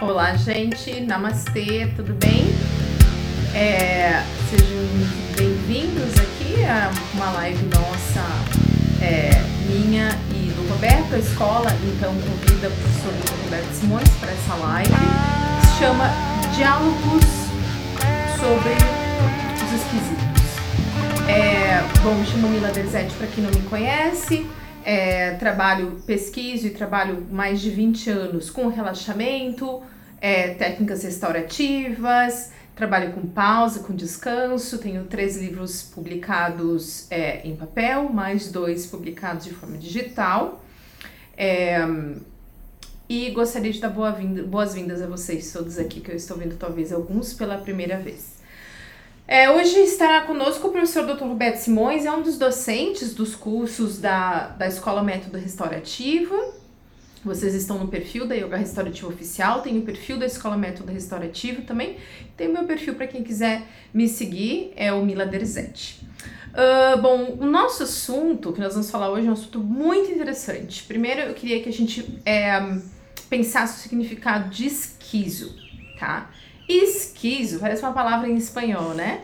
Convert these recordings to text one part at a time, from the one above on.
Olá, gente. Namastê, tudo bem? É, sejam bem-vindos aqui a uma live nossa, é, minha e do Roberto. A escola, então, convida o professor Roberto Simões para essa live se chama Diálogos sobre os Esquisitos. É, bom, me chamo Mila Derzete, para quem não me conhece. É, trabalho, pesquiso e trabalho mais de 20 anos com relaxamento, é, técnicas restaurativas, trabalho com pausa, com descanso. Tenho três livros publicados é, em papel, mais dois publicados de forma digital. É, e gostaria de dar boas-vindas a vocês todos aqui, que eu estou vendo talvez alguns pela primeira vez. É, hoje estará conosco o professor Dr. Roberto Simões, é um dos docentes dos cursos da, da Escola Método Restaurativo. Vocês estão no perfil da Yoga Restaurativa Oficial, tem o perfil da Escola Método Restaurativo também, tem o meu perfil para quem quiser me seguir, é o Mila Derzete. Uh, bom, o nosso assunto que nós vamos falar hoje é um assunto muito interessante. Primeiro, eu queria que a gente é, pensasse o significado de esquizo, tá? Esquizo, parece uma palavra em espanhol, né?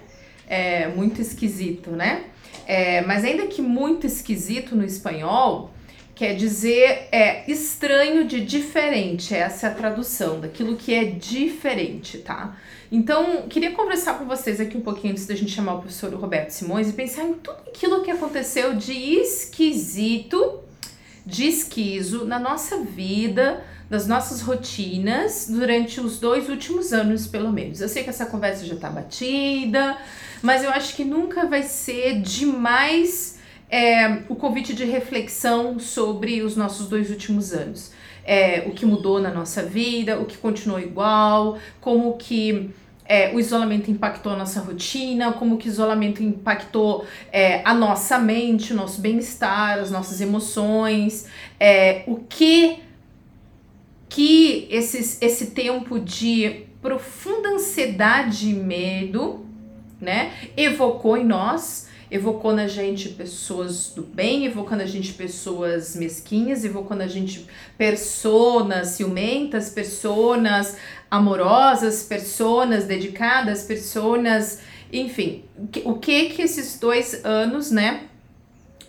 É muito esquisito, né? É, mas ainda que muito esquisito no espanhol, quer dizer é estranho de diferente. Essa é a tradução daquilo que é diferente, tá? Então, queria conversar com vocês aqui um pouquinho antes da gente chamar o professor Roberto Simões e pensar em tudo aquilo que aconteceu de esquisito, de esquizo na nossa vida das nossas rotinas durante os dois últimos anos, pelo menos. Eu sei que essa conversa já tá batida, mas eu acho que nunca vai ser demais é, o convite de reflexão sobre os nossos dois últimos anos. É, o que mudou na nossa vida, o que continuou igual, como que é, o isolamento impactou a nossa rotina, como que o isolamento impactou é, a nossa mente, o nosso bem-estar, as nossas emoções, é, o que que esses, esse tempo de profunda ansiedade e medo, né, evocou em nós, evocou na gente pessoas do bem, evocando a gente pessoas mesquinhas, evocando a gente personas ciumentas, personas amorosas, personas dedicadas, personas, enfim, o que que esses dois anos, né,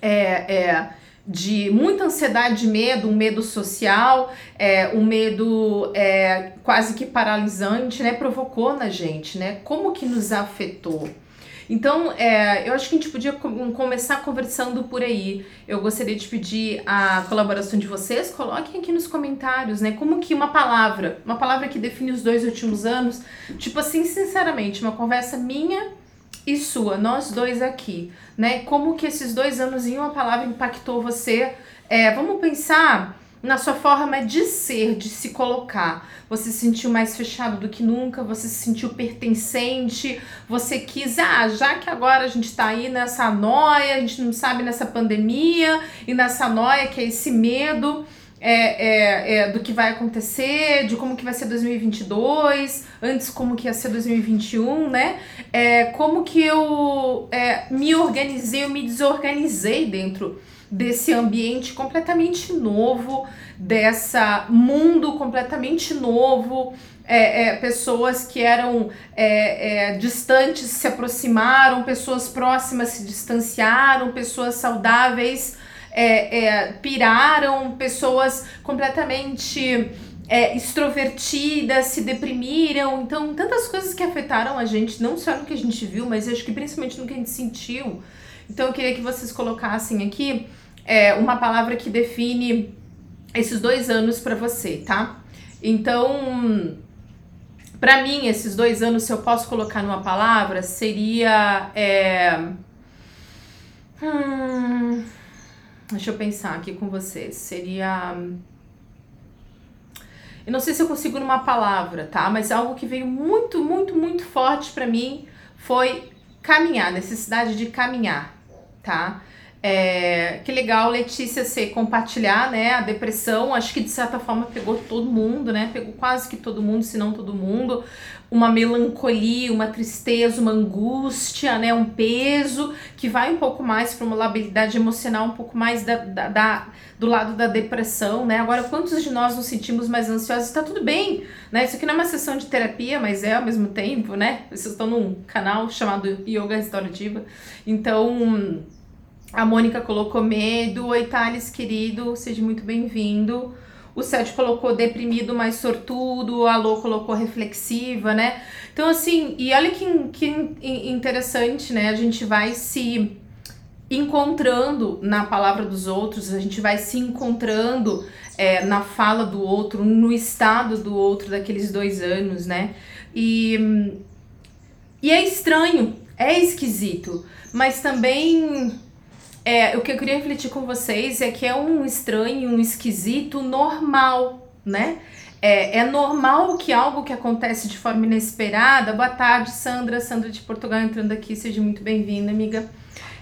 é, é de muita ansiedade medo, um medo social, é, um medo é, quase que paralisante, né? Provocou na gente, né? Como que nos afetou? Então, é, eu acho que a gente podia começar conversando por aí. Eu gostaria de pedir a colaboração de vocês. Coloquem aqui nos comentários, né? Como que uma palavra, uma palavra que define os dois últimos anos, tipo assim, sinceramente, uma conversa minha e sua, nós dois aqui, né? Como que esses dois anos em uma palavra impactou você? É, vamos pensar na sua forma de ser, de se colocar. Você se sentiu mais fechado do que nunca, você se sentiu pertencente, você quis, ah, já que agora a gente tá aí nessa noia, a gente não sabe nessa pandemia e nessa noia que é esse medo é, é, é, do que vai acontecer, de como que vai ser 2022, antes como que ia ser 2021, né? É, como que eu é, me organizei, eu me desorganizei dentro desse ambiente completamente novo, dessa mundo completamente novo, é, é, pessoas que eram é, é, distantes se aproximaram, pessoas próximas se distanciaram, pessoas saudáveis é, é, piraram, pessoas completamente é, extrovertidas se deprimiram. Então, tantas coisas que afetaram a gente, não só no que a gente viu, mas acho que principalmente no que a gente sentiu. Então, eu queria que vocês colocassem aqui é, uma palavra que define esses dois anos para você, tá? Então, para mim, esses dois anos, se eu posso colocar numa palavra, seria. É, hum, Deixa eu pensar aqui com vocês. Seria. Eu não sei se eu consigo numa palavra, tá? Mas algo que veio muito, muito, muito forte para mim foi caminhar, necessidade de caminhar, tá? É, que legal, Letícia, você compartilhar, né? A depressão, acho que de certa forma pegou todo mundo, né? Pegou quase que todo mundo, se não todo mundo. Uma melancolia, uma tristeza, uma angústia, né? Um peso que vai um pouco mais para uma labilidade emocional, um pouco mais da, da, da, do lado da depressão, né? Agora, quantos de nós nos sentimos mais ansiosos? Está tudo bem, né? Isso aqui não é uma sessão de terapia, mas é ao mesmo tempo, né? Vocês estão num canal chamado Yoga Restaurativa. Então a Mônica colocou medo. Oi, Thales, querido, seja muito bem-vindo. O Sérgio colocou deprimido, mais sortudo. A Lô colocou reflexiva, né? Então, assim, e olha que, que interessante, né? A gente vai se encontrando na palavra dos outros, a gente vai se encontrando é, na fala do outro, no estado do outro daqueles dois anos, né? E, e é estranho, é esquisito, mas também é, o que eu queria refletir com vocês é que é um estranho, um esquisito normal, né? É, é normal que algo que acontece de forma inesperada. Boa tarde, Sandra. Sandra de Portugal entrando aqui, seja muito bem-vinda, amiga.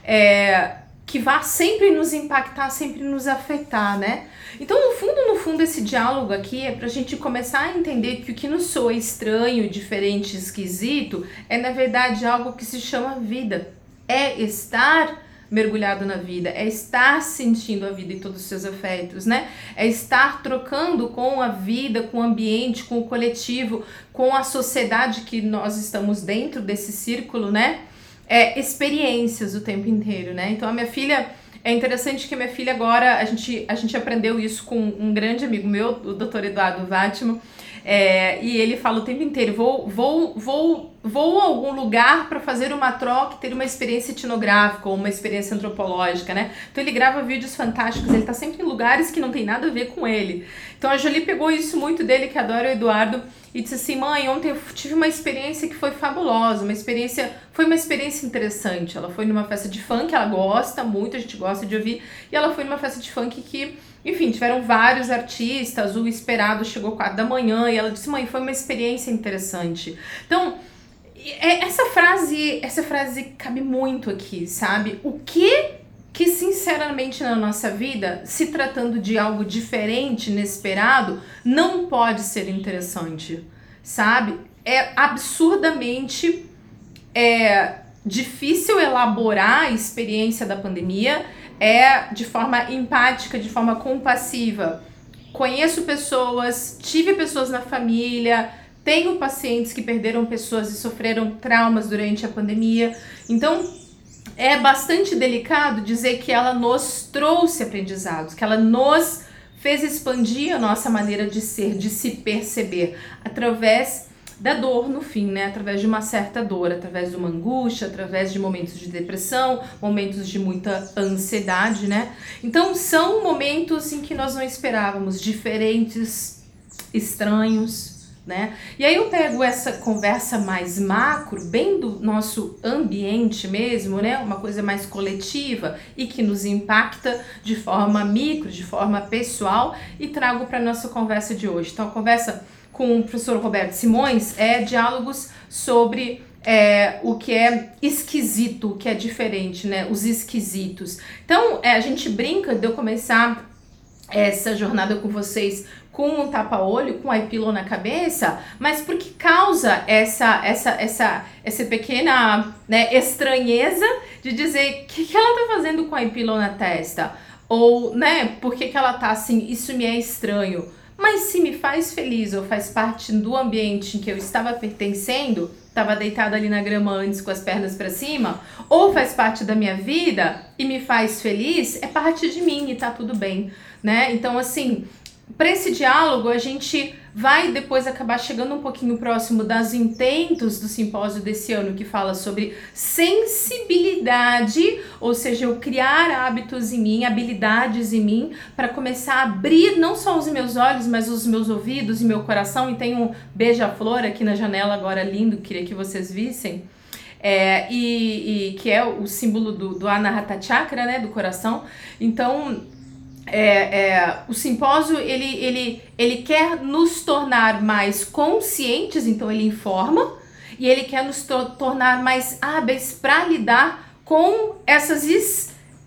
É, que vá sempre nos impactar, sempre nos afetar, né? Então, no fundo, no fundo, esse diálogo aqui é para a gente começar a entender que o que nos soa estranho, diferente, esquisito, é na verdade algo que se chama vida. É estar mergulhado na vida, é estar sentindo a vida e todos os seus afetos, né? É estar trocando com a vida, com o ambiente, com o coletivo, com a sociedade que nós estamos dentro desse círculo, né? É, experiências o tempo inteiro, né? Então a minha filha. É interessante que minha filha agora, a gente, a gente aprendeu isso com um grande amigo meu, o Dr. Eduardo Vátimo, é, e ele fala o tempo inteiro: vou, vou, vou, vou a algum lugar para fazer uma troca e ter uma experiência etnográfica ou uma experiência antropológica, né? Então ele grava vídeos fantásticos, ele tá sempre em lugares que não tem nada a ver com ele. Então a Jolie pegou isso muito dele, que adora o Eduardo, e disse assim: mãe, ontem eu tive uma experiência que foi fabulosa, uma experiência, foi uma experiência interessante. Ela foi numa festa de funk, ela gosta muito, a gente gosta de ouvir, e ela foi numa festa de funk que enfim, tiveram vários artistas, o esperado chegou quatro da manhã e ela disse: "Mãe, foi uma experiência interessante". Então, essa frase, essa frase cabe muito aqui, sabe? O que que sinceramente na nossa vida, se tratando de algo diferente, inesperado, não pode ser interessante, sabe? É absurdamente é, difícil elaborar a experiência da pandemia é de forma empática, de forma compassiva. Conheço pessoas, tive pessoas na família, tenho pacientes que perderam pessoas e sofreram traumas durante a pandemia. Então, é bastante delicado dizer que ela nos trouxe aprendizados, que ela nos fez expandir a nossa maneira de ser, de se perceber através da dor no fim, né? Através de uma certa dor, através de uma angústia, através de momentos de depressão, momentos de muita ansiedade, né? Então são momentos em que nós não esperávamos, diferentes, estranhos, né? E aí eu pego essa conversa mais macro, bem do nosso ambiente mesmo, né? Uma coisa mais coletiva e que nos impacta de forma micro, de forma pessoal e trago para nossa conversa de hoje. Então a conversa com o professor Roberto Simões é diálogos sobre é, o que é esquisito, o que é diferente, né? Os esquisitos. Então, é, a gente brinca de eu começar essa jornada com vocês com um tapa-olho, com a epílogo na cabeça, mas porque causa essa essa essa essa pequena né, estranheza de dizer o que, que ela tá fazendo com a epílogo na testa? Ou, né, por que, que ela tá assim, isso me é estranho. Mas se me faz feliz ou faz parte do ambiente em que eu estava pertencendo, estava deitada ali na grama antes com as pernas para cima, ou faz parte da minha vida e me faz feliz, é parte de mim e tá tudo bem, né? Então assim, para esse diálogo, a gente vai depois acabar chegando um pouquinho próximo das intentos do simpósio desse ano, que fala sobre sensibilidade, ou seja, eu criar hábitos em mim, habilidades em mim, para começar a abrir não só os meus olhos, mas os meus ouvidos e meu coração. E tem um beija-flor aqui na janela agora lindo, queria que vocês vissem. É, e, e, que é o símbolo do, do Anahata Chakra, né, do coração. Então, é, é, o simpósio ele, ele, ele quer nos tornar mais conscientes, então ele informa, e ele quer nos to tornar mais hábeis para lidar com essas,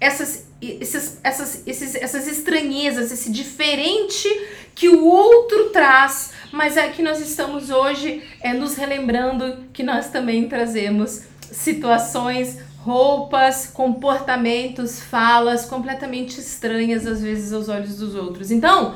essas esses, essas, esses, essas estranhezas, esse diferente que o outro traz, mas é que nós estamos hoje é, nos relembrando que nós também trazemos situações, roupas, comportamentos, falas completamente estranhas às vezes aos olhos dos outros. Então,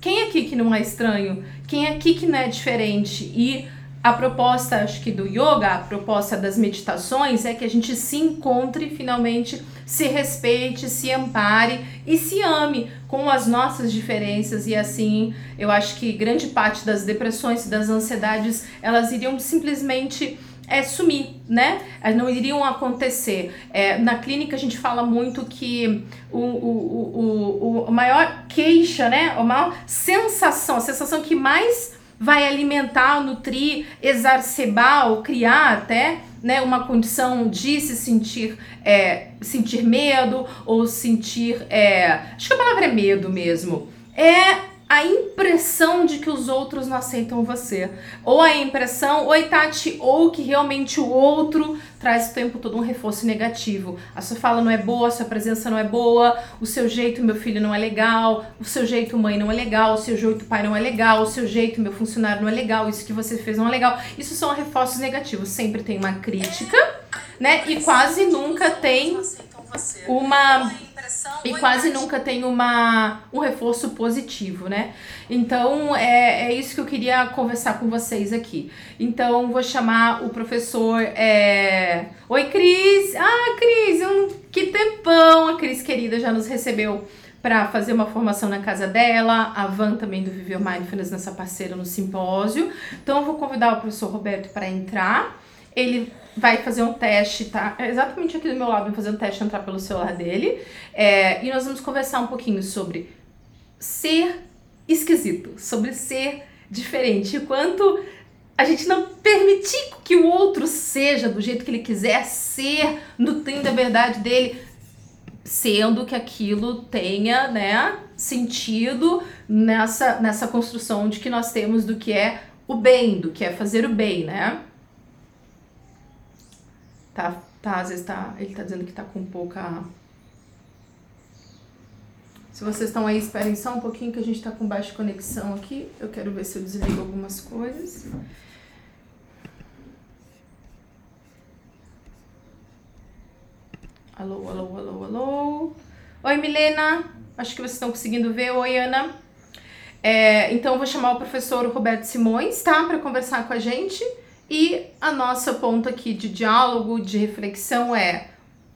quem aqui que não é estranho? Quem aqui que não é diferente? E a proposta, acho que do yoga, a proposta das meditações é que a gente se encontre finalmente, se respeite, se ampare e se ame com as nossas diferenças e assim, eu acho que grande parte das depressões e das ansiedades, elas iriam simplesmente é, sumir, né? Não iriam acontecer. É, na clínica a gente fala muito que o, o, o, o maior queixa, né? A maior sensação, a sensação que mais vai alimentar, nutrir, exacerbar ou criar até né, uma condição de se sentir é, sentir medo ou sentir é, acho que a palavra é medo mesmo é a impressão de que os outros não aceitam você. Ou a impressão, oi Tati, ou que realmente o outro traz o tempo todo um reforço negativo. A sua fala não é boa, a sua presença não é boa, o seu jeito, meu filho, não é legal, o seu jeito, mãe, não é legal, o seu jeito, pai, não é legal, o seu jeito, meu funcionário, não é legal, isso que você fez não é legal. Isso são reforços negativos. Sempre tem uma crítica, né? E quase nunca tem uma e quase nunca tem uma, um reforço positivo, né? Então é, é isso que eu queria conversar com vocês aqui. Então vou chamar o professor. É... Oi, Cris! Ah, Cris, um... que tempão! A Cris querida já nos recebeu para fazer uma formação na casa dela, a Van também do Viver Mindfulness, nessa parceira no simpósio. Então eu vou convidar o professor Roberto para entrar. Ele vai fazer um teste, tá? É exatamente aqui do meu lado, vai fazer um teste entrar pelo celular dele. É, e nós vamos conversar um pouquinho sobre ser esquisito, sobre ser diferente. Quanto a gente não permitir que o outro seja do jeito que ele quiser ser, nutrindo a verdade dele, sendo que aquilo tenha, né, sentido nessa, nessa construção de que nós temos do que é o bem, do que é fazer o bem, né? Tá, tá, às vezes tá, ele tá dizendo que tá com pouca... Se vocês estão aí, esperem só um pouquinho que a gente tá com baixa conexão aqui. Eu quero ver se eu desligo algumas coisas. Alô, alô, alô, alô. Oi, Milena. Acho que vocês estão conseguindo ver. Oi, Ana. É, então, eu vou chamar o professor Roberto Simões, tá? Para conversar com a gente. E a nossa ponto aqui de diálogo, de reflexão é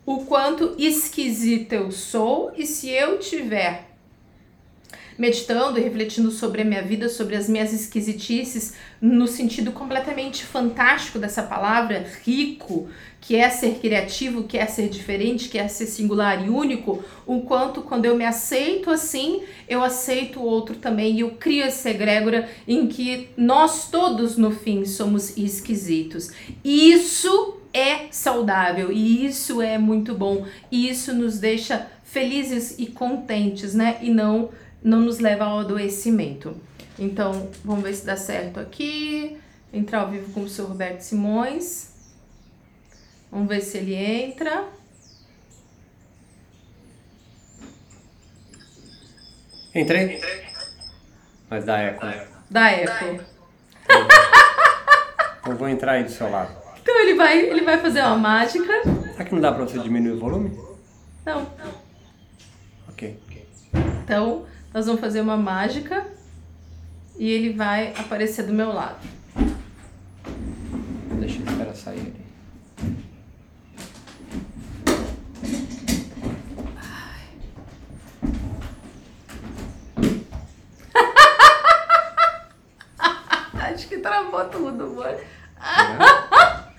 o quanto esquisita eu sou e se eu tiver meditando e refletindo sobre a minha vida, sobre as minhas esquisitices, no sentido completamente fantástico dessa palavra, rico, que é ser criativo, que é ser diferente, que é ser singular e único, o quanto quando eu me aceito assim, eu aceito o outro também e eu crio essa egrégora em que nós todos no fim somos esquisitos. Isso é saudável e isso é muito bom e isso nos deixa felizes e contentes, né? E não não nos leva ao adoecimento. Então, vamos ver se dá certo aqui. Entrar ao vivo com o seu Roberto Simões. Vamos ver se ele entra. Entrei? Mas dá eco. Dá eco. Eu vou entrar aí do seu lado. Então ele vai, ele vai fazer uma mágica. Será que não dá pra você diminuir o volume? Não. Ok. Então, nós vamos fazer uma mágica e ele vai aparecer do meu lado. Deixa eu esperar sair ali. Acho que travou tudo, amor.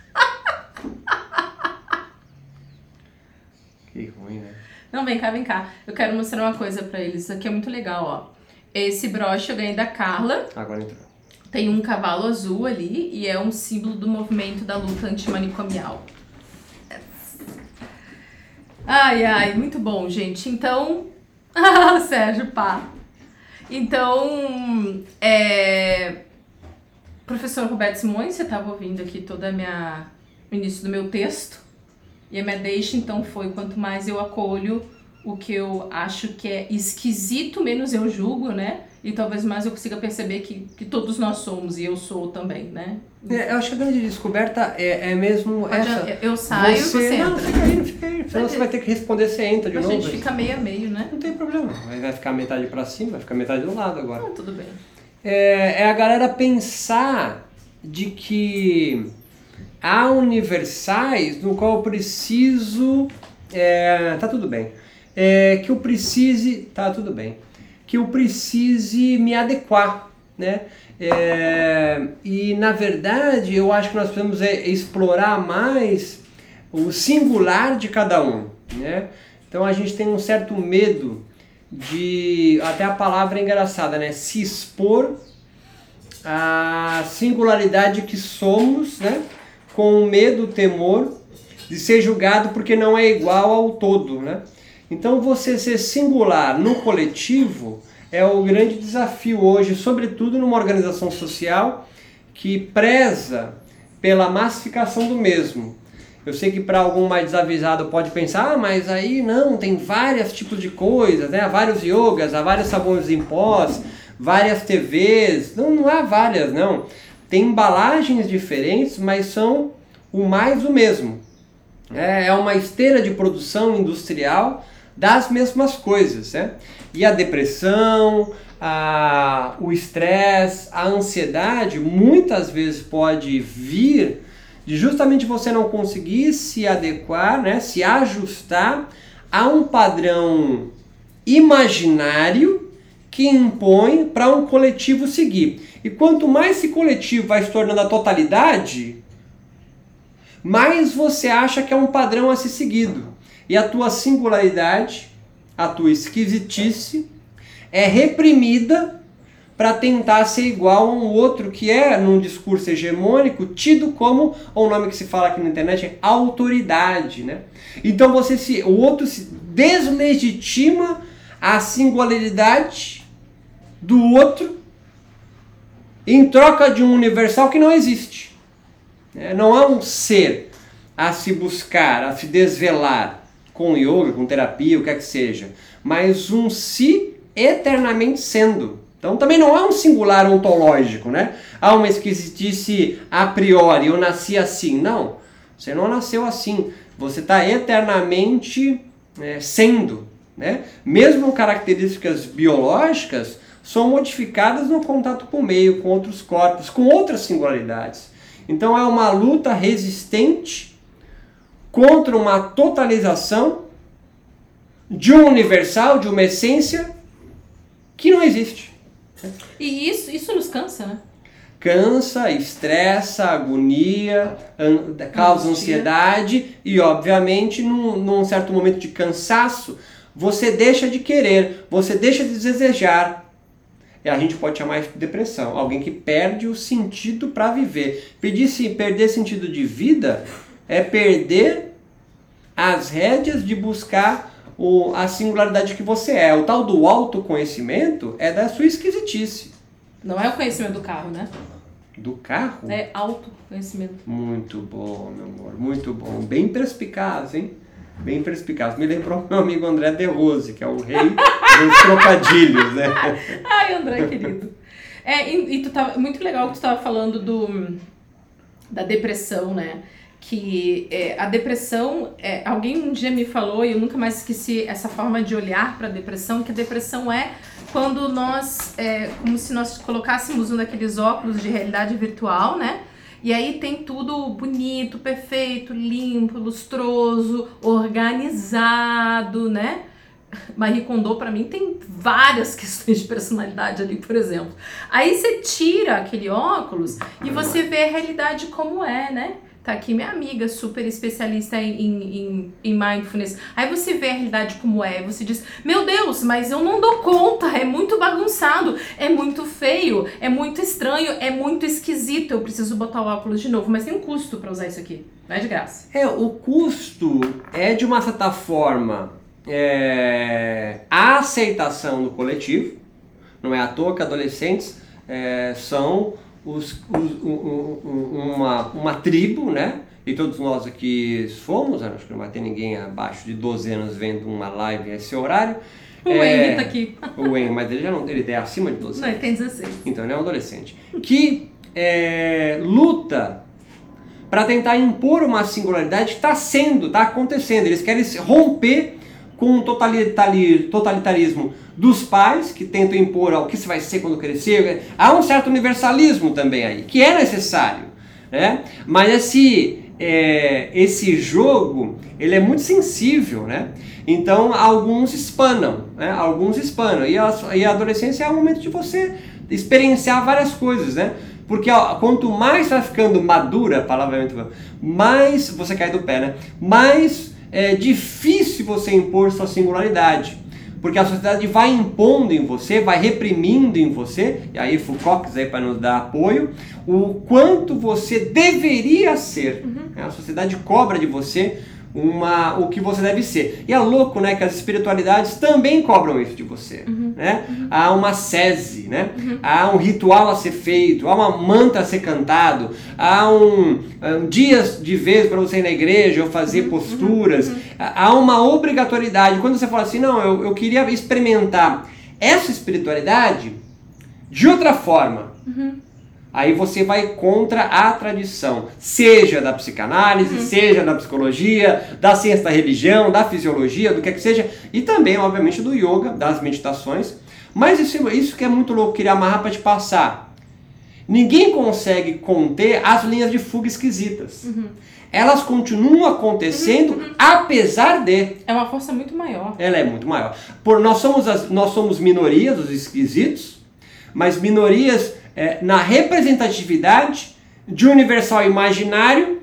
Que ruim, né? Não, vem cá, vem cá. Eu quero mostrar uma coisa pra eles. Isso aqui é muito legal, ó. Esse broche eu ganhei da Carla. Agora entrou. Tem um cavalo azul ali e é um símbolo do movimento da luta antimanicomial. Ai, ai, muito bom, gente. Então. Ah, Sérgio, pá. Então, é... Professor Roberto Simões, você estava ouvindo aqui toda a minha... o início do meu texto. E a minha deixa, então, foi quanto mais eu acolho, o que eu acho que é esquisito, menos eu julgo, né? E talvez mais eu consiga perceber que, que todos nós somos, e eu sou também, né? É, eu acho que a grande descoberta é, é mesmo Pode- essa. Eu saio você, e você não, fica aí, não fica aí. Senão você vai ter que responder, você entra de A novo. gente fica meio a meio, né? Não tem problema. Vai ficar metade pra cima, vai ficar metade do lado agora. Não, tudo bem. é, é a galera pensar de que há universais no qual eu preciso. é, tá tudo bem. É, que eu precise. Tá tudo bem. Que eu precise me adequar, né? É, e na verdade eu acho que nós precisamos é, explorar mais o singular de cada um, né? Então a gente tem um certo medo de até a palavra é engraçada, né? Se expor a singularidade que somos, né? Com medo, temor de ser julgado porque não é igual ao todo, né? Então você ser singular no coletivo é o grande desafio hoje, sobretudo numa organização social que preza pela massificação do mesmo. Eu sei que para algum mais desavisado pode pensar, ah, mas aí não, tem vários tipos de coisas, né? Há vários yogas, há vários sabões em pós, várias TVs. Não, não há várias, não. Tem embalagens diferentes, mas são o mais o mesmo. É, é uma esteira de produção industrial das mesmas coisas, né? E a depressão, a, o estresse, a ansiedade, muitas vezes pode vir de justamente você não conseguir se adequar, né? Se ajustar a um padrão imaginário que impõe para um coletivo seguir. E quanto mais esse coletivo vai se tornando a totalidade, mais você acha que é um padrão a ser seguido. E a tua singularidade, a tua esquisitice, é reprimida para tentar ser igual a um outro que é, num discurso hegemônico, tido como, o nome que se fala aqui na internet é autoridade, né? Então você se, o outro se deslegitima a singularidade do outro em troca de um universal que não existe. né? Não há um ser a se buscar, a se desvelar com yoga, com terapia, o que é que seja, mas um si eternamente sendo. Então também não há um singular ontológico, né? Há uma esquisitice a priori, eu nasci assim. Não, você não nasceu assim. Você está eternamente é, sendo, né? Mesmo características biológicas são modificadas no contato com o meio, com outros corpos, com outras singularidades. Então é uma luta resistente contra uma totalização de um universal, de uma essência que não existe. E isso, isso nos cansa, né? Cansa, estressa, agonia, an- causa ansiedade e, obviamente, num, num certo momento de cansaço, você deixa de querer, você deixa de desejar. E a gente pode chamar isso de depressão. Alguém que perde o sentido para viver. Pedir, se- perder sentido de vida é perder as rédeas de buscar o, a singularidade que você é. O tal do autoconhecimento é da sua esquisitice. Não é o conhecimento do carro, né? Do carro? É autoconhecimento. Muito bom, meu amor, muito bom. Bem perspicaz, hein? Bem perspicaz. Me lembrou meu amigo André De Rose, que é o rei dos trocadilhos, né? Ai, André, querido. É, e, e tu tava, muito legal que tu tava falando do, da depressão, né? Que é, a depressão, é, alguém um dia me falou, e eu nunca mais esqueci essa forma de olhar para a depressão, que a depressão é quando nós, é, como se nós colocássemos um daqueles óculos de realidade virtual, né? E aí tem tudo bonito, perfeito, limpo, lustroso, organizado, né? Marie Kondo, pra mim, tem várias questões de personalidade ali, por exemplo. Aí você tira aquele óculos e você vê a realidade como é, né? Tá aqui minha amiga, super especialista em, em, em, em mindfulness. Aí você vê a realidade como é, você diz: Meu Deus, mas eu não dou conta, é muito bagunçado, é muito feio, é muito estranho, é muito esquisito. Eu preciso botar o óculos de novo, mas tem um custo pra usar isso aqui, não é de graça. É, o custo é de uma certa forma é, a aceitação do coletivo. Não é à toa que adolescentes é, são os, os- um- um- um- uma, uma tribo, né? e todos nós aqui fomos, acho que não vai ter ninguém abaixo de 12 anos vendo uma live nesse horário. O é, Henry tá aqui. O Henry, mas ele já não ele é acima de 12 anos. Não, ele tem 16. Então ele é um adolescente. Que é, luta para tentar impor uma singularidade que está sendo, está acontecendo. Eles querem romper com o totalitarismo dos pais, que tentam impor o que você vai ser quando crescer. Há um certo universalismo também aí, que é necessário. Né? Mas esse, é, esse jogo ele é muito sensível, né? Então alguns espanam, né? Alguns espanam. E a, e a adolescência é o momento de você experienciar várias coisas, né? Porque ó, quanto mais vai ficando madura, a palavra é muito mais você cai do pé, né? Mais é difícil você impor sua singularidade. Porque a sociedade vai impondo em você, vai reprimindo em você, e aí Foucault aí para nos dar apoio, o quanto você deveria ser. Uhum. A sociedade cobra de você uma, o que você deve ser. E é louco, né, que as espiritualidades também cobram isso de você, uhum. né? Uhum. Há uma sese, né? Uhum. Há um ritual a ser feito, há uma manta a ser cantado, há um, um dias de vez para você ir na igreja ou fazer uhum. posturas, uhum. há uma obrigatoriedade. Quando você fala assim, não, eu, eu queria experimentar essa espiritualidade de outra forma, uhum aí você vai contra a tradição, seja da psicanálise, uhum. seja da psicologia, da ciência da religião, da fisiologia, do que é que seja, e também, obviamente, do yoga, das meditações. Mas isso, isso que é muito louco, queria amarrar para te passar. Ninguém consegue conter as linhas de fuga esquisitas. Uhum. Elas continuam acontecendo uhum, uhum. apesar de. É uma força muito maior. Ela é muito maior. Por, nós, somos as, nós somos minorias, os esquisitos, mas minorias é, na representatividade de um universal imaginário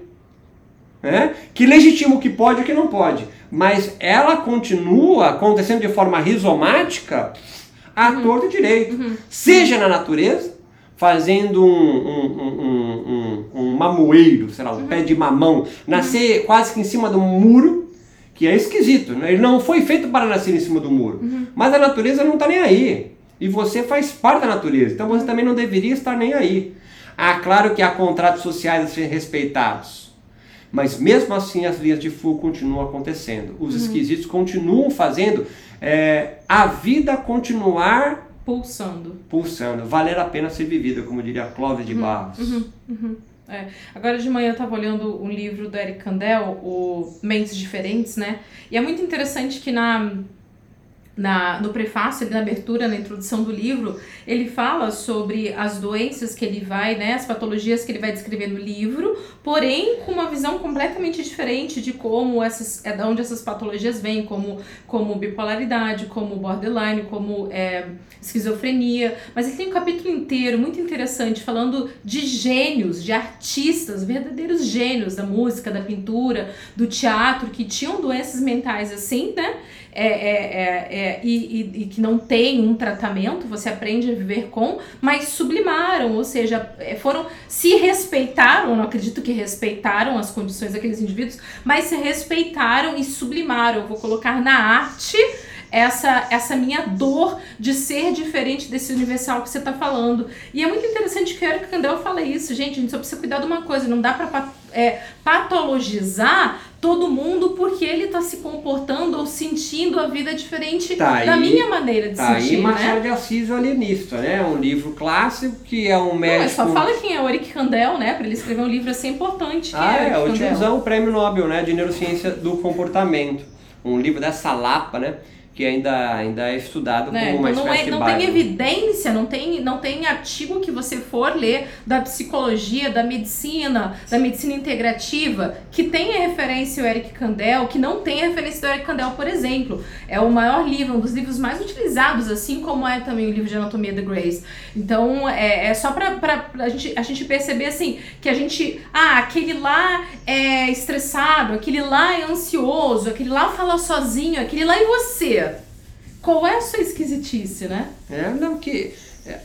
né, que legitima o que pode e o que não pode. Mas ela continua acontecendo de forma rizomática a uhum. torto e direito. Uhum. Seja na natureza, fazendo um, um, um, um, mamoeiro, sei lá, um uhum. pé de mamão, nascer quase que em cima de um muro, que é esquisito. Né? Ele não foi feito para nascer em cima do muro. Uhum. Mas a natureza não está nem aí. E você faz parte da natureza, então você também não deveria estar nem aí. Ah, claro que há contratos sociais a serem respeitados. Mas mesmo assim as linhas de fuga continuam acontecendo. Os uhum. esquisitos continuam fazendo é, a vida continuar pulsando. Pulsando. Valer a pena ser vivida, como diria Clóvis de uhum. Barros. Uhum. Uhum. É. Agora de manhã eu estava olhando um livro do Eric Kandel, o Mentes Diferentes, né? E é muito interessante que na na, no prefácio, na abertura, na introdução do livro, ele fala sobre as doenças que ele vai, né, as patologias que ele vai descrever no livro, porém com uma visão completamente diferente de como essas, é de onde essas patologias vêm, como, como bipolaridade, como borderline, como é, esquizofrenia. Mas ele tem um capítulo inteiro muito interessante falando de gênios, de artistas, verdadeiros gênios da música, da pintura, do teatro, que tinham doenças mentais assim, né? É, é, é, é, e, e, e, que não tem um tratamento, você aprende a viver com, mas sublimaram, ou seja, é, foram se respeitaram, não acredito que respeitaram as condições daqueles indivíduos, mas se respeitaram e sublimaram. Eu vou colocar na arte essa, essa minha dor de ser diferente desse universal que você está falando. E é muito interessante que o Eric Kandel fala isso, gente, a gente só precisa cuidar de uma coisa, não dá para é, patologizar todo mundo porque ele está se comportando ou sentindo a vida diferente tá da aí, minha maneira de tá sentir, aí Machado né? de Assis, o alienista, né? Um livro clássico que é um médico... Não, só fala quem é o Eric Kandel, né? Para ele escrever um livro assim importante. ah, é, é o tiozão, o prêmio Nobel, né? De Neurociência do Comportamento. Um livro dessa lapa, né? Que ainda, ainda é estudado né? como uma então, não, é, não tem evidência, não tem, não tem artigo que você for ler da psicologia, da medicina, da medicina integrativa, que tenha referência ao Eric Kandel, que não tenha referência do Eric Kandel, por exemplo. É o maior livro, um dos livros mais utilizados, assim como é também o livro de Anatomia da Grace. Então, é, é só pra, pra, pra a, gente, a gente perceber, assim, que a gente... Ah, aquele lá é estressado, aquele lá é ansioso, aquele lá fala sozinho, aquele lá é você qual é a sua esquisitice, né? É, não, que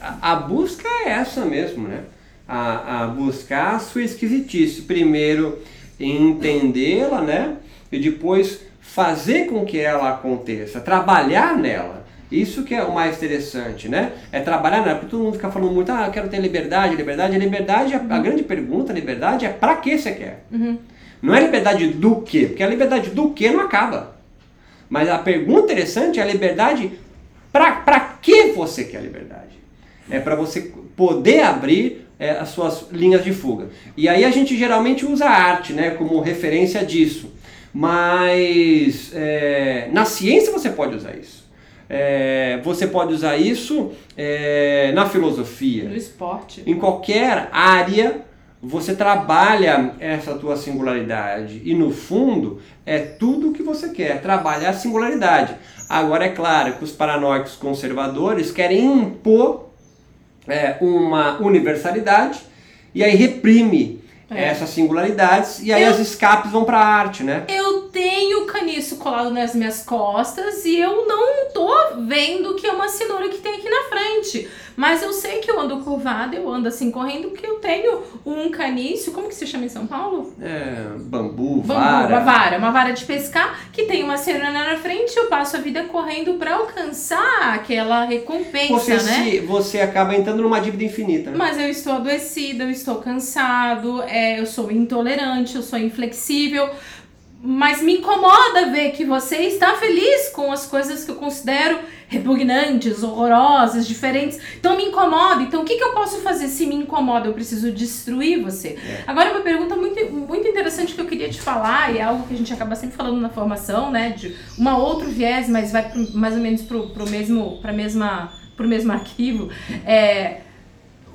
a, a busca é essa mesmo, né? A, a buscar a sua esquisitice. Primeiro entendê-la, né? E depois fazer com que ela aconteça, trabalhar nela. Isso que é o mais interessante, né? É trabalhar nela, porque todo mundo fica falando muito, ah, eu quero ter liberdade, liberdade. A liberdade, a, a grande pergunta, a liberdade é para que você quer? Uhum. Não é liberdade do quê? Porque a liberdade do quê não acaba. Mas a pergunta interessante é a liberdade para que você quer a liberdade? É para você poder abrir é, as suas linhas de fuga. E aí a gente geralmente usa a arte né, como referência disso. Mas é, na ciência você pode usar isso. É, você pode usar isso é, na filosofia. No esporte. Em qualquer área você trabalha essa tua singularidade e no fundo é tudo o que você quer, trabalhar a singularidade. Agora é claro que os paranoicos conservadores querem impor é, uma universalidade e aí reprime é. essas singularidades e aí eu, as escapes vão para a arte, né? Eu tenho caniço colado nas minhas costas e eu não tô vendo que é uma cenoura que tem aqui na frente. Mas eu sei que eu ando curvado, eu ando assim correndo porque eu tenho um caniço, como que se chama em São Paulo? É, bambu, bambu vara. Uma vara, uma vara de pescar que tem uma cenoura na frente, eu passo a vida correndo para alcançar aquela recompensa, você né? Se, você acaba entrando numa dívida infinita. Né? Mas eu estou adoecida, eu estou cansado, é, eu sou intolerante, eu sou inflexível mas me incomoda ver que você está feliz com as coisas que eu considero repugnantes, horrorosas, diferentes. Então me incomoda. Então o que, que eu posso fazer se me incomoda? Eu preciso destruir você. É. Agora uma pergunta muito, muito interessante que eu queria te falar, e é algo que a gente acaba sempre falando na formação, né? De uma outro viés, mas vai pro, mais ou menos pro, pro mesmo, pra mesma, pro mesmo arquivo. É,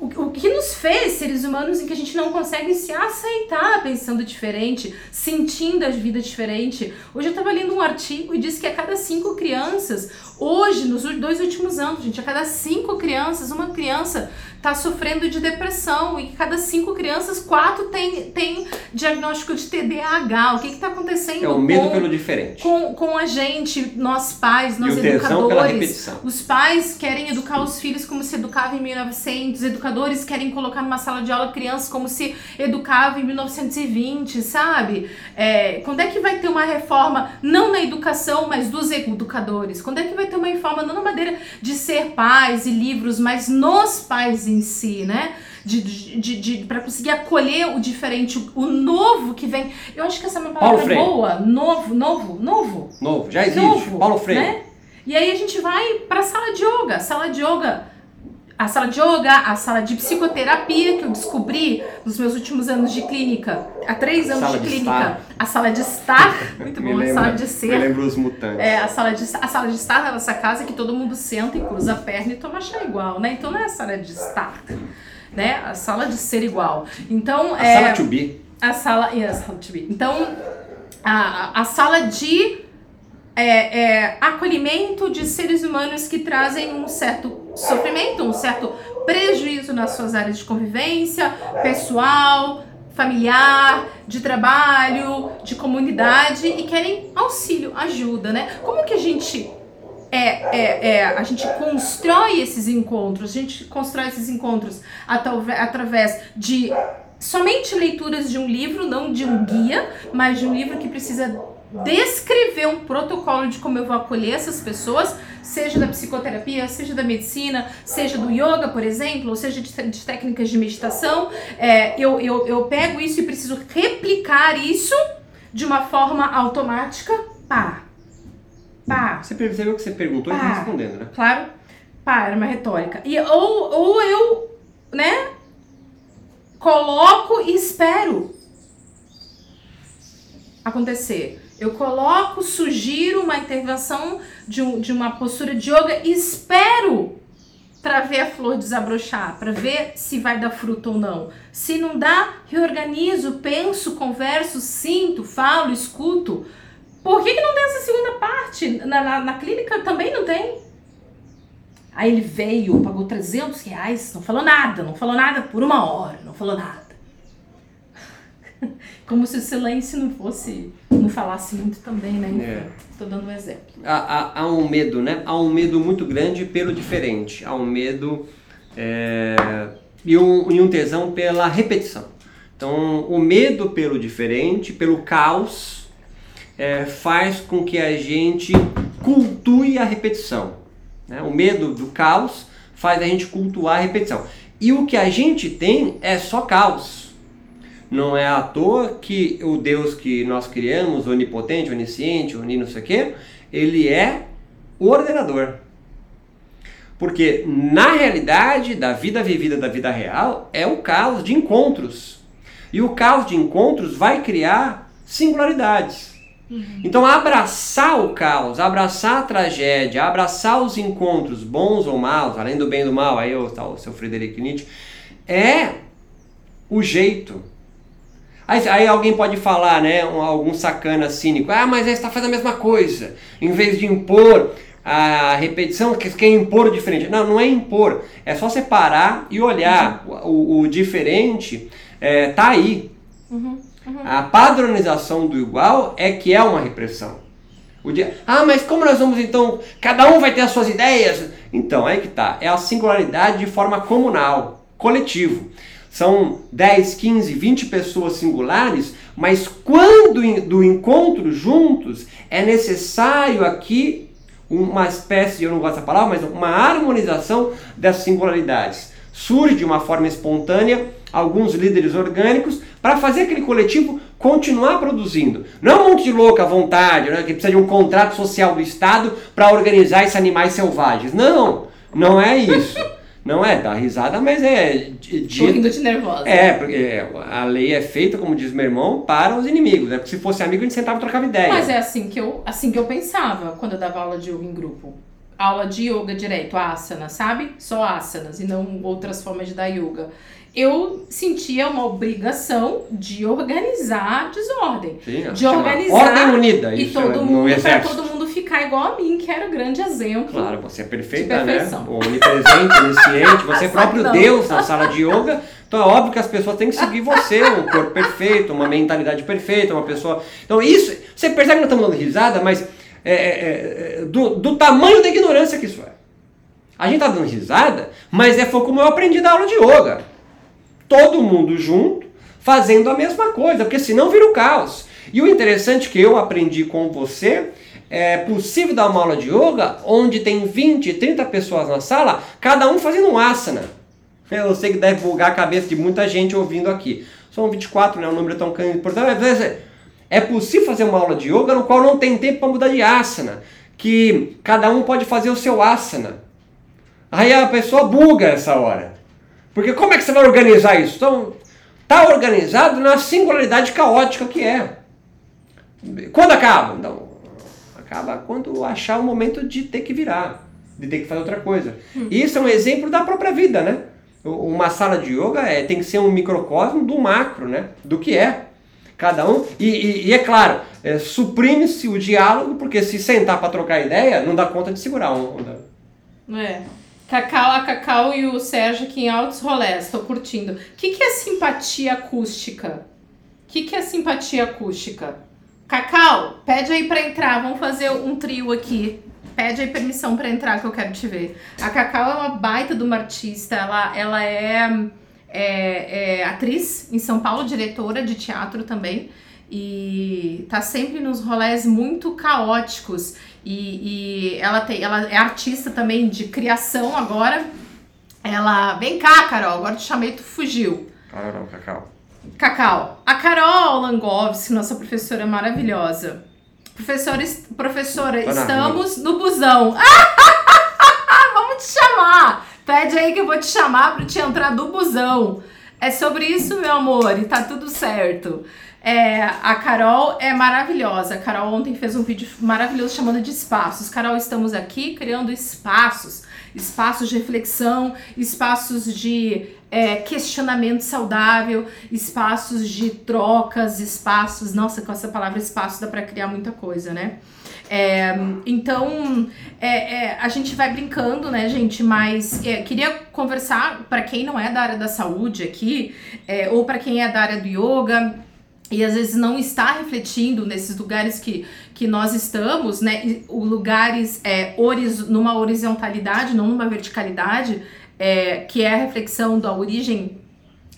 o, o que nos fez seres humanos em que a gente não consegue se aceitar pensando diferente, sentindo a vida diferente. Hoje eu estava lendo um artigo e disse que a cada cinco crianças, hoje, nos dois últimos anos, gente, a cada cinco crianças, uma criança está sofrendo de depressão e cada cinco crianças, quatro tem, tem diagnóstico de TDAH. O que está acontecendo? É o medo com, pelo diferente. Com, com a gente, nós pais, nós e educadores. Os pais querem educar os filhos como se educava em 1900, educadores querem colocar numa sala de aula crianças como se educava em 1920, sabe? É, quando é que vai ter uma reforma, não na educação, mas dos educadores? Quando é que vai ter uma reforma, não na maneira de ser pais e livros, mas nos pais em si, né? De, de, de, para conseguir acolher o diferente, o, o, novo que vem. Eu acho que essa é uma palavra boa. Novo, novo, novo. Novo, já existe. Novo, Paulo Freire. Né? E aí a gente vai para sala de yoga. Sala de yoga a sala de yoga, a sala de psicoterapia que eu descobri nos meus últimos anos de clínica, há três anos sala de, de clínica, estar. a sala de estar, muito bom, lembra, a sala de ser. Me lembro os mutantes. É, a sala de a sala de estar é nessa casa que todo mundo senta e cruza a perna e toma chá igual, né? Então não é a sala de estar, né? A sala de ser igual. Então a é sala to be. A sala, é, a sala to be. Então a, a sala de é, é, acolhimento de seres humanos que trazem um certo sofrimento, um certo prejuízo nas suas áreas de convivência, pessoal, familiar, de trabalho, de comunidade e querem auxílio, ajuda, né? Como que a gente é, é, é, a gente constrói esses encontros, a gente constrói esses encontros através de somente leituras de um livro, não de um guia, mas de um livro que precisa descrever um protocolo de como eu vou acolher essas pessoas, seja da psicoterapia, seja da medicina, seja do yoga, por exemplo, ou seja de, de técnicas de meditação. É, eu, eu, eu pego isso e preciso replicar isso de uma forma automática. Pá. Pá. Você percebeu que você perguntou pá. e respondendo, né? Claro. Pá, era uma retórica. E, ou, ou eu, né, coloco e espero acontecer. Eu coloco, sugiro uma intervenção de, um, de uma postura de yoga e espero para ver a flor desabrochar, para ver se vai dar fruto ou não. Se não dá, reorganizo, penso, converso, sinto, falo, escuto. Por que, que não tem essa segunda parte? Na, na, na clínica também não tem. Aí ele veio, pagou 300 reais, não falou nada, não falou nada por uma hora, não falou nada. Como se o silêncio não fosse, não falasse muito também, né? É. Tô dando um exemplo. Há, há, há, um medo, né? Há um medo muito grande pelo diferente. Há um medo é, e, um, e um tesão pela repetição. Então, o medo pelo diferente, pelo caos, é, faz com que a gente cultue a repetição. Né? O medo do caos faz a gente cultuar a repetição. E o que a gente tem é só caos. Não é à toa que o Deus que nós criamos, onipotente, onisciente, oni não sei o quê, ele é o ordenador. Porque na realidade da vida vivida, da vida real, é o caos de encontros. E o caos de encontros vai criar singularidades. Uhum. Então, abraçar o caos, abraçar a tragédia, abraçar os encontros, bons ou maus, além do bem e do mal, aí está o seu Frederico Nietzsche, é o jeito. Aí, aí, alguém pode falar, né, um, algum sacana cínico, ah, mas você está fazendo a mesma coisa. Em vez de impor a repetição, que quer impor o diferente. Não, não é impor, é só separar e olhar. Uhum. O, o, diferente é, tá aí. Uhum. Uhum. A padronização do igual é que é uma repressão. O dia, ah, mas como nós vamos então? Cada um vai ter as suas ideias. Então, aí que tá. É a singularidade de forma comunal, coletivo. São 10, 15, 20 pessoas singulares, mas quando do encontro juntos, é necessário aqui uma espécie, eu não gosto dessa palavra, mas uma harmonização dessas singularidades. Surge de uma forma espontânea alguns líderes orgânicos para fazer aquele coletivo continuar produzindo. Não é um monte de louca à vontade, né, que precisa de um contrato social do Estado para organizar esses animais selvagens. Não, não é isso. Não é dar risada, mas é. Rindo de nervosa. É, porque a lei é feita, como diz meu irmão, para os inimigos. Né? Porque se fosse amigo, a gente sentava e trocava ideia. Mas é assim que eu, assim que eu pensava quando eu dava aula de yoga em grupo. Aula de yoga direto, asana, sabe? Só asanas e não outras formas de dar yoga eu sentia uma obrigação de organizar a desordem. Sim, de organizar. Ordem unida, e todo mundo, todo mundo ficar igual a mim, que era o grande exemplo. Claro, você é perfeita, né? Onipresente, onisciente, você é próprio Deus na sala de yoga. Então é óbvio que as pessoas têm que seguir você, um corpo perfeito, uma mentalidade perfeita, uma pessoa. Então isso, você percebe que não estamos dando risada, mas é, é, é, do, do tamanho da ignorância que isso é. A gente está dando risada, mas é foi como eu aprendi da aula de yoga todo mundo junto, fazendo a mesma coisa, porque senão vira o caos. E o interessante que eu aprendi com você é possível dar uma aula de yoga onde tem 20, 30 pessoas na sala, cada um fazendo um asana. Eu sei que deve bugar a cabeça de muita gente ouvindo aqui. São 24, né? Um número tão importante. É possível fazer uma aula de yoga no qual não tem tempo para mudar de asana. Que cada um pode fazer o seu asana. Aí a pessoa buga essa hora. Porque como é que você vai organizar isso? Então, está organizado na singularidade caótica que é. Quando acaba? Então, acaba quando achar o momento de ter que virar, de ter que fazer outra coisa. Hum. Isso é um exemplo da própria vida, né? Uma sala de yoga é, tem que ser um microcosmo do macro, né? Do que é. Cada um. E, e, e é claro, é, suprime-se o diálogo, porque se sentar para trocar ideia, não dá conta de segurar um. É. Cacau, a Cacau e o Sérgio aqui em Altos Rolés, tô curtindo. O que, que é simpatia acústica? O que, que é simpatia acústica? Cacau, pede aí pra entrar, vamos fazer um trio aqui. Pede aí permissão para entrar que eu quero te ver. A Cacau é uma baita de uma artista, ela, ela é, é, é atriz em São Paulo, diretora de teatro também e tá sempre nos rolés muito caóticos. E, e ela tem, ela é artista também de criação agora. Ela. Vem cá, Carol, agora te chamei, tu fugiu. Carol, Cacau. Cacau. A Carol Langovski, nossa professora maravilhosa. Professora, professora estamos no busão. Vamos te chamar. Pede aí que eu vou te chamar para te entrar do busão. É sobre isso, meu amor, e tá tudo certo. É, a Carol é maravilhosa. A Carol ontem fez um vídeo maravilhoso chamando de espaços. Carol, estamos aqui criando espaços, espaços de reflexão, espaços de é, questionamento saudável, espaços de trocas, espaços. Nossa, com essa palavra espaço dá para criar muita coisa, né? É, então, é, é, a gente vai brincando, né, gente? Mas é, queria conversar para quem não é da área da saúde aqui, é, ou para quem é da área do yoga e às vezes não está refletindo nesses lugares que, que nós estamos, né? O lugares é, horiz, numa horizontalidade, não numa verticalidade, é, que é a reflexão da origem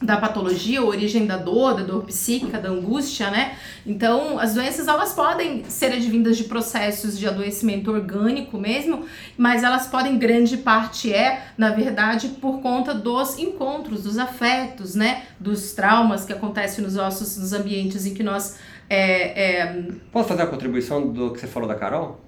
da patologia, a origem da dor, da dor psíquica, da angústia, né? Então, as doenças elas podem ser advindas de processos de adoecimento orgânico mesmo, mas elas podem, grande parte é, na verdade, por conta dos encontros, dos afetos, né? Dos traumas que acontecem nos nossos nos ambientes em que nós. É, é... Posso fazer a contribuição do que você falou da Carol?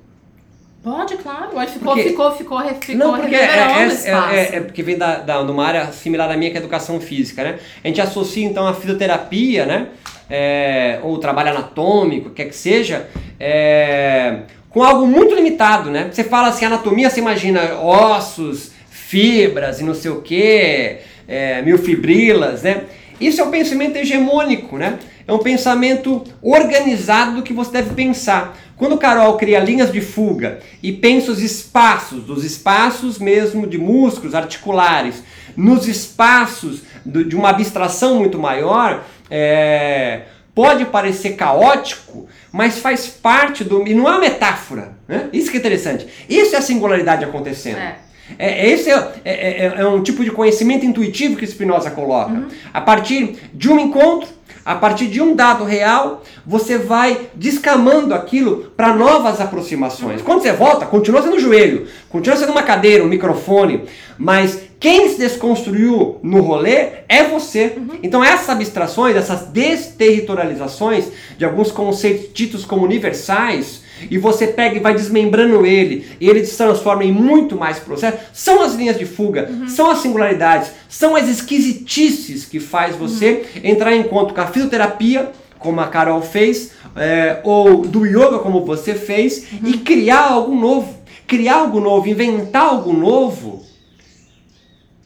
Pode, claro. Ficou, porque... ficou, ficou, ficou Não, porque é, é, é, é, porque vem da, da, de uma área similar à minha, que é educação física, né? A gente associa, então, a fisioterapia, né? É, ou o trabalho anatômico, quer que seja, é, com algo muito limitado, né? Você fala assim, anatomia, você imagina ossos, fibras e não sei o que, é, mil fibrilas, né? Isso é o um pensamento hegemônico, né? É um pensamento organizado do que você deve pensar. Quando Carol cria linhas de fuga e pensa os espaços, dos espaços mesmo de músculos articulares, nos espaços de uma abstração muito maior, é, pode parecer caótico, mas faz parte do. E não é uma metáfora. Né? Isso que é interessante. Isso é a singularidade acontecendo. É. É, esse é, é, é, é, um tipo de conhecimento intuitivo que Spinoza coloca. Uhum. A partir de um encontro, a partir de um dado real, você vai descamando aquilo para novas aproximações. Quando você volta, continua sendo o joelho, continua sendo uma cadeira, um microfone, mas quem se desconstruiu no rolê é você. Uhum. Então essas abstrações, essas desterritorializações de alguns conceitos ditos como universais, e você pega e vai desmembrando ele, e ele se transforma em muito mais processo, são as linhas de fuga, uhum. são as singularidades, são as esquisitices que faz você uhum. entrar em contato com a fisioterapia, como a Carol fez, é, ou do yoga, como você fez, uhum. e criar algo novo. Criar algo novo, inventar algo novo.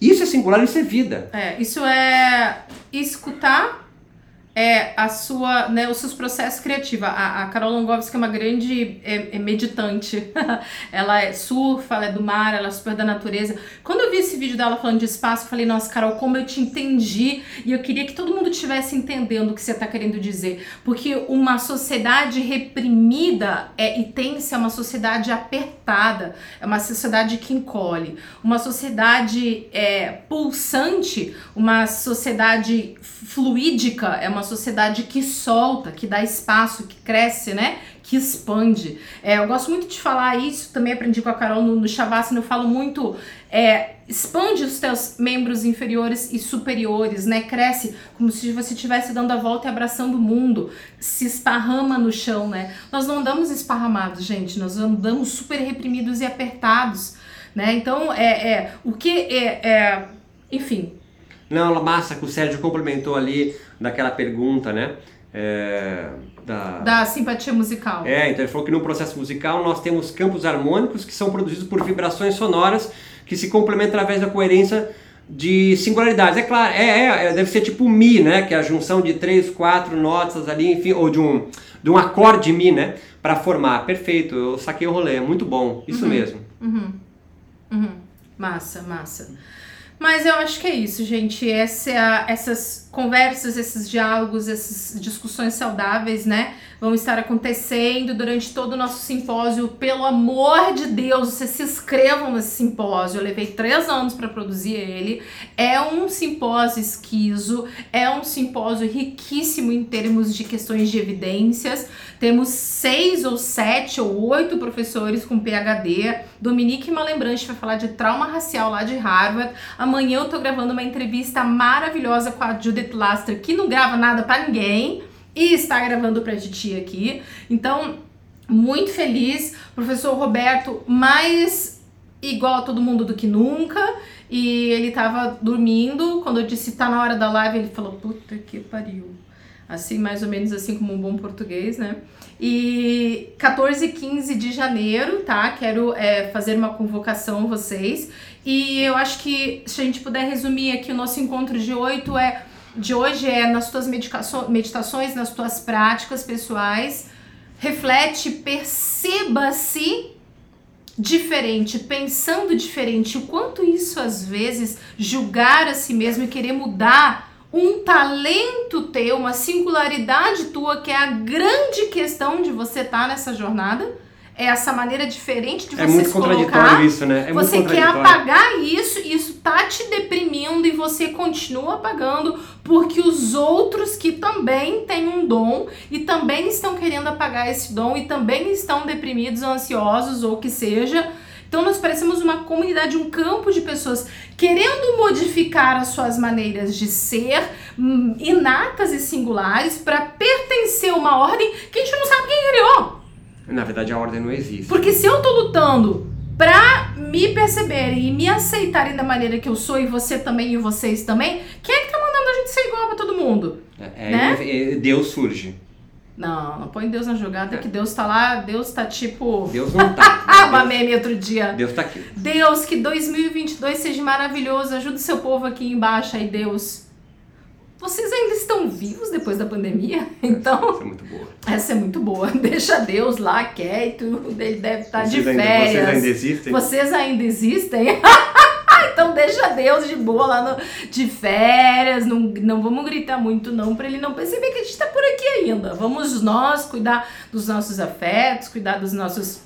Isso é singular, isso é vida. É, isso é escutar é a sua, né, os seus processos criativos. A, a Carol Longovski é uma grande é, é meditante. ela é surfa, ela é do mar, ela é super da natureza. Quando eu vi esse vídeo dela falando de espaço, eu falei, nossa, Carol, como eu te entendi. E eu queria que todo mundo estivesse entendendo o que você está querendo dizer. Porque uma sociedade reprimida é, e tem-se é uma sociedade apertada, é uma sociedade que encolhe. Uma sociedade é, pulsante, uma sociedade fluídica, é uma sociedade que solta, que dá espaço, que cresce, né? Que expande. É, eu gosto muito de falar isso, também aprendi com a Carol no, no Shavasana, eu falo muito. É, expande os teus membros inferiores e superiores, né? Cresce como se você estivesse dando a volta e abraçando o mundo, se esparrama no chão, né? Nós não andamos esparramados, gente, nós andamos super reprimidos e apertados, né? Então, é, é o que é, é enfim, não, massa que o Sérgio complementou ali daquela pergunta, né? É, da... da simpatia musical. É, então ele falou que no processo musical nós temos campos harmônicos que são produzidos por vibrações sonoras que se complementam através da coerência de singularidades. É claro, é, é, é deve ser tipo Mi, né? Que é a junção de três, quatro notas ali, enfim, ou de um, de um acorde Mi, né? Para formar. Perfeito, eu saquei o rolê, é muito bom, isso uhum. mesmo. Uhum. Uhum. Massa, massa. Mas eu acho que é isso, gente. Essa, essas conversas, esses diálogos, essas discussões saudáveis, né? Vão estar acontecendo durante todo o nosso simpósio. Pelo amor de Deus, vocês se inscrevam nesse simpósio. Eu levei três anos para produzir ele. É um simpósio esquiso, é um simpósio riquíssimo em termos de questões de evidências. Temos seis ou sete ou oito professores com PhD. Dominique Malembranche vai falar de trauma racial lá de Harvard. Amanhã eu tô gravando uma entrevista maravilhosa com a Judith Laster, que não grava nada para ninguém e está gravando pra Titi aqui. Então, muito feliz. Professor Roberto, mais igual a todo mundo do que nunca. E ele tava dormindo. Quando eu disse tá na hora da live, ele falou: Puta que pariu assim, mais ou menos assim como um bom português, né? E 14 e 15 de janeiro, tá? Quero é, fazer uma convocação a vocês. E eu acho que se a gente puder resumir aqui o nosso encontro de 8 é de hoje é nas tuas meditações, nas tuas práticas pessoais. Reflete, perceba-se diferente, pensando diferente, o quanto isso às vezes julgar a si mesmo e querer mudar um talento teu, uma singularidade tua, que é a grande questão de você estar tá nessa jornada, essa maneira diferente de você É muito se colocar. contraditório isso, né? É muito você quer apagar isso, isso tá te deprimindo e você continua apagando porque os outros que também têm um dom e também estão querendo apagar esse dom e também estão deprimidos, ansiosos ou o que seja. Então nós parecemos uma comunidade, um campo de pessoas querendo modificar as suas maneiras de ser hum, inatas e singulares para pertencer a uma ordem que a gente não sabe quem criou. Na verdade, a ordem não existe. Porque se eu tô lutando pra me perceberem e me aceitarem da maneira que eu sou, e você também, e vocês também, quem é que tá mandando a gente ser igual pra todo mundo? É, né? é- Deus surge. Não, não põe Deus na jogada, que Deus tá lá, Deus tá tipo. Deus não tá. Ah, uma meme outro dia. Deus tá aqui. Deus, que 2022 seja maravilhoso, ajuda o seu povo aqui embaixo aí, Deus. Vocês ainda estão vivos depois da pandemia? Então, Isso é muito boa. essa é muito boa. Deixa Deus lá quieto, ele deve estar de Vocês ainda- férias. vocês ainda existem? Vocês ainda existem? então deixa Deus de boa lá no, de férias, não, não vamos gritar muito não para ele não perceber que a gente tá por aqui ainda. Vamos nós cuidar dos nossos afetos, cuidar dos nossos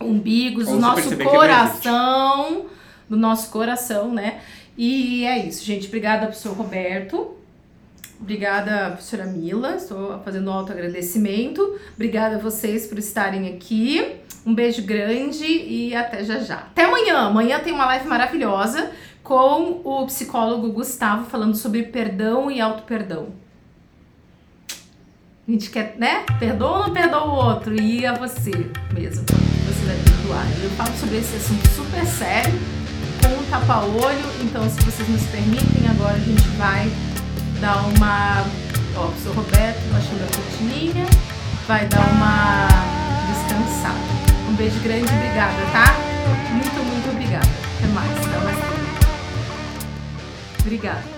umbigos, do nosso não coração, do nosso coração, né? E é isso, gente. Obrigada, professor Roberto. Obrigada, professora Mila. Estou fazendo um autoagradecimento. Obrigada a vocês por estarem aqui. Um beijo grande e até já já. Até amanhã. Amanhã tem uma live maravilhosa com o psicólogo Gustavo falando sobre perdão e auto-perdão. A gente quer, né? Perdoa ou não perdoa o outro? E a você mesmo. Você vai perdoar. Eu falo sobre esse assunto super sério, com um tapa-olho. Então, se vocês nos permitem, agora a gente vai dar uma. Ó, o professor Roberto baixando a cortininha. Vai dar uma descansada. Um beijo grande, obrigada, tá? Muito, muito obrigada. Até mais. Até mais. Obrigada.